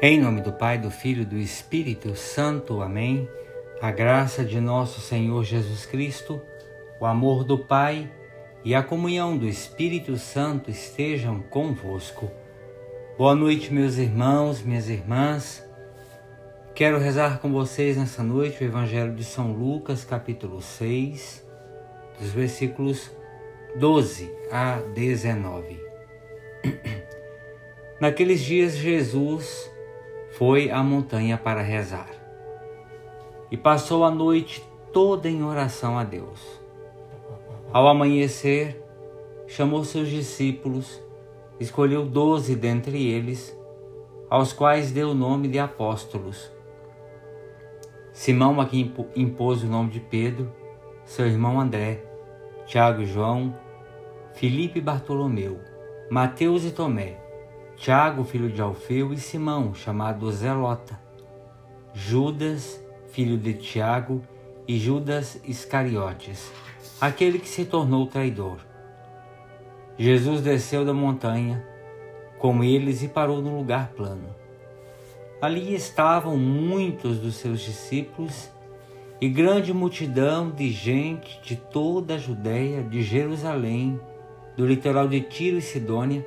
Em nome do Pai, do Filho e do Espírito Santo. Amém. A graça de nosso Senhor Jesus Cristo, o amor do Pai e a comunhão do Espírito Santo estejam convosco. Boa noite, meus irmãos, minhas irmãs. Quero rezar com vocês nessa noite o Evangelho de São Lucas, capítulo 6, dos versículos 12 a 19. Naqueles dias, Jesus foi à montanha para rezar e passou a noite toda em oração a Deus. Ao amanhecer, chamou seus discípulos, escolheu doze dentre eles, aos quais deu o nome de apóstolos. Simão a quem impôs o nome de Pedro, seu irmão André, Tiago e João, Filipe e Bartolomeu, Mateus e Tomé, Tiago, filho de Alfeu, e Simão, chamado Zelota, Judas, filho de Tiago, e Judas Iscariotes, aquele que se tornou traidor. Jesus desceu da montanha com eles e parou num lugar plano. Ali estavam muitos dos seus discípulos e grande multidão de gente de toda a Judéia, de Jerusalém, do litoral de Tiro e Sidônia,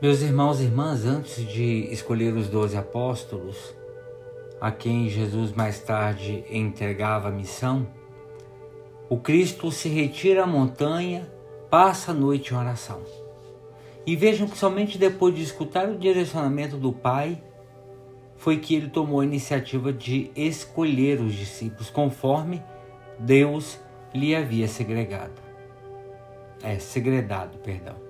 Meus irmãos e irmãs, antes de escolher os doze apóstolos, a quem Jesus mais tarde entregava a missão, o Cristo se retira à montanha, passa a noite em oração. E vejam que somente depois de escutar o direcionamento do Pai foi que ele tomou a iniciativa de escolher os discípulos conforme Deus lhe havia segregado. É, segredado, perdão.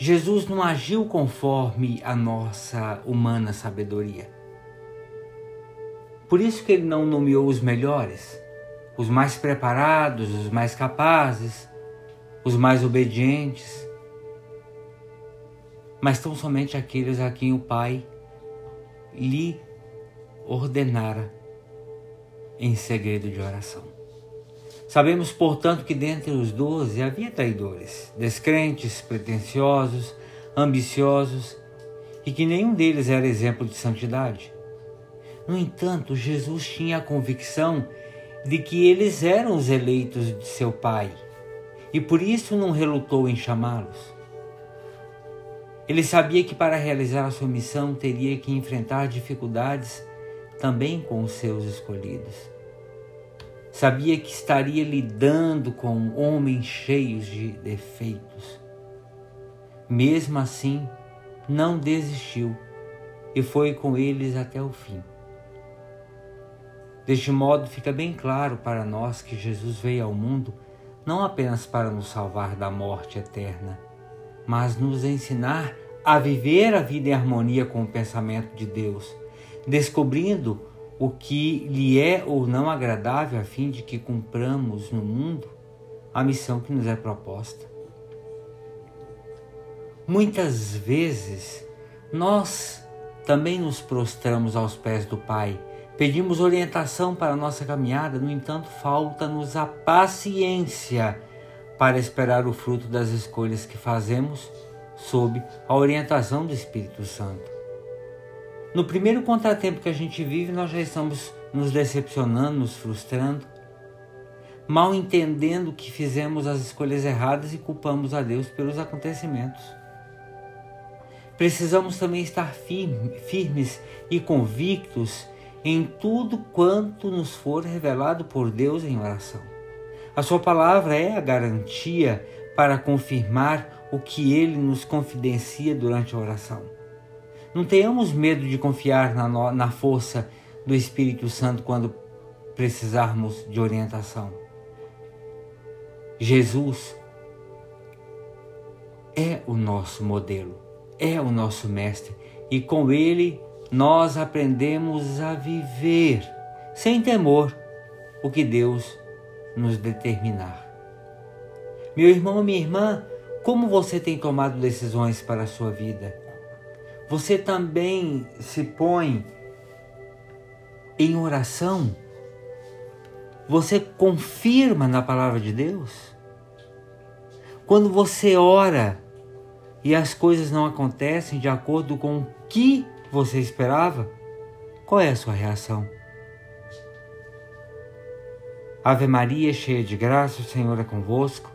Jesus não agiu conforme a nossa humana sabedoria. Por isso que ele não nomeou os melhores, os mais preparados, os mais capazes, os mais obedientes, mas tão somente aqueles a quem o Pai lhe ordenara em segredo de oração. Sabemos, portanto, que dentre os doze havia traidores, descrentes, pretensiosos, ambiciosos e que nenhum deles era exemplo de santidade. No entanto, Jesus tinha a convicção de que eles eram os eleitos de seu Pai e por isso não relutou em chamá-los. Ele sabia que para realizar a sua missão teria que enfrentar dificuldades também com os seus escolhidos. Sabia que estaria lidando com homens cheios de defeitos. Mesmo assim, não desistiu e foi com eles até o fim. Deste modo, fica bem claro para nós que Jesus veio ao mundo não apenas para nos salvar da morte eterna, mas nos ensinar a viver a vida em harmonia com o pensamento de Deus, descobrindo o que lhe é ou não agradável, a fim de que cumpramos no mundo a missão que nos é proposta. Muitas vezes nós também nos prostramos aos pés do Pai, pedimos orientação para a nossa caminhada, no entanto, falta-nos a paciência para esperar o fruto das escolhas que fazemos sob a orientação do Espírito Santo. No primeiro contratempo que a gente vive, nós já estamos nos decepcionando, nos frustrando, mal entendendo que fizemos as escolhas erradas e culpamos a Deus pelos acontecimentos. Precisamos também estar firme, firmes e convictos em tudo quanto nos for revelado por Deus em oração. A Sua palavra é a garantia para confirmar o que Ele nos confidencia durante a oração. Não tenhamos medo de confiar na, na força do Espírito Santo quando precisarmos de orientação. Jesus é o nosso modelo, é o nosso mestre e com ele nós aprendemos a viver sem temor o que Deus nos determinar. Meu irmão, minha irmã, como você tem tomado decisões para a sua vida? Você também se põe em oração? Você confirma na palavra de Deus? Quando você ora e as coisas não acontecem de acordo com o que você esperava, qual é a sua reação? Ave Maria, cheia de graça, o Senhor é convosco.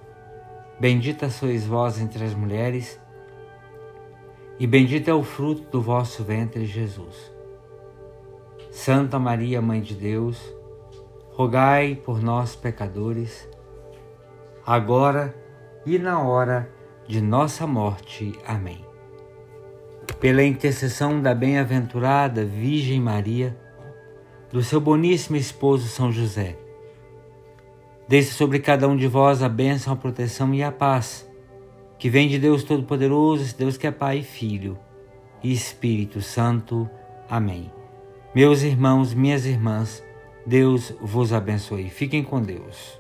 Bendita sois vós entre as mulheres, e bendito é o fruto do vosso ventre, Jesus. Santa Maria, Mãe de Deus, rogai por nós, pecadores, agora e na hora de nossa morte. Amém. Pela intercessão da bem-aventurada Virgem Maria, do seu boníssimo esposo São José, Desça sobre cada um de vós a bênção, a proteção e a paz, que vem de Deus Todo-Poderoso, Deus que é Pai Filho e Espírito Santo. Amém. Meus irmãos, minhas irmãs, Deus vos abençoe. Fiquem com Deus.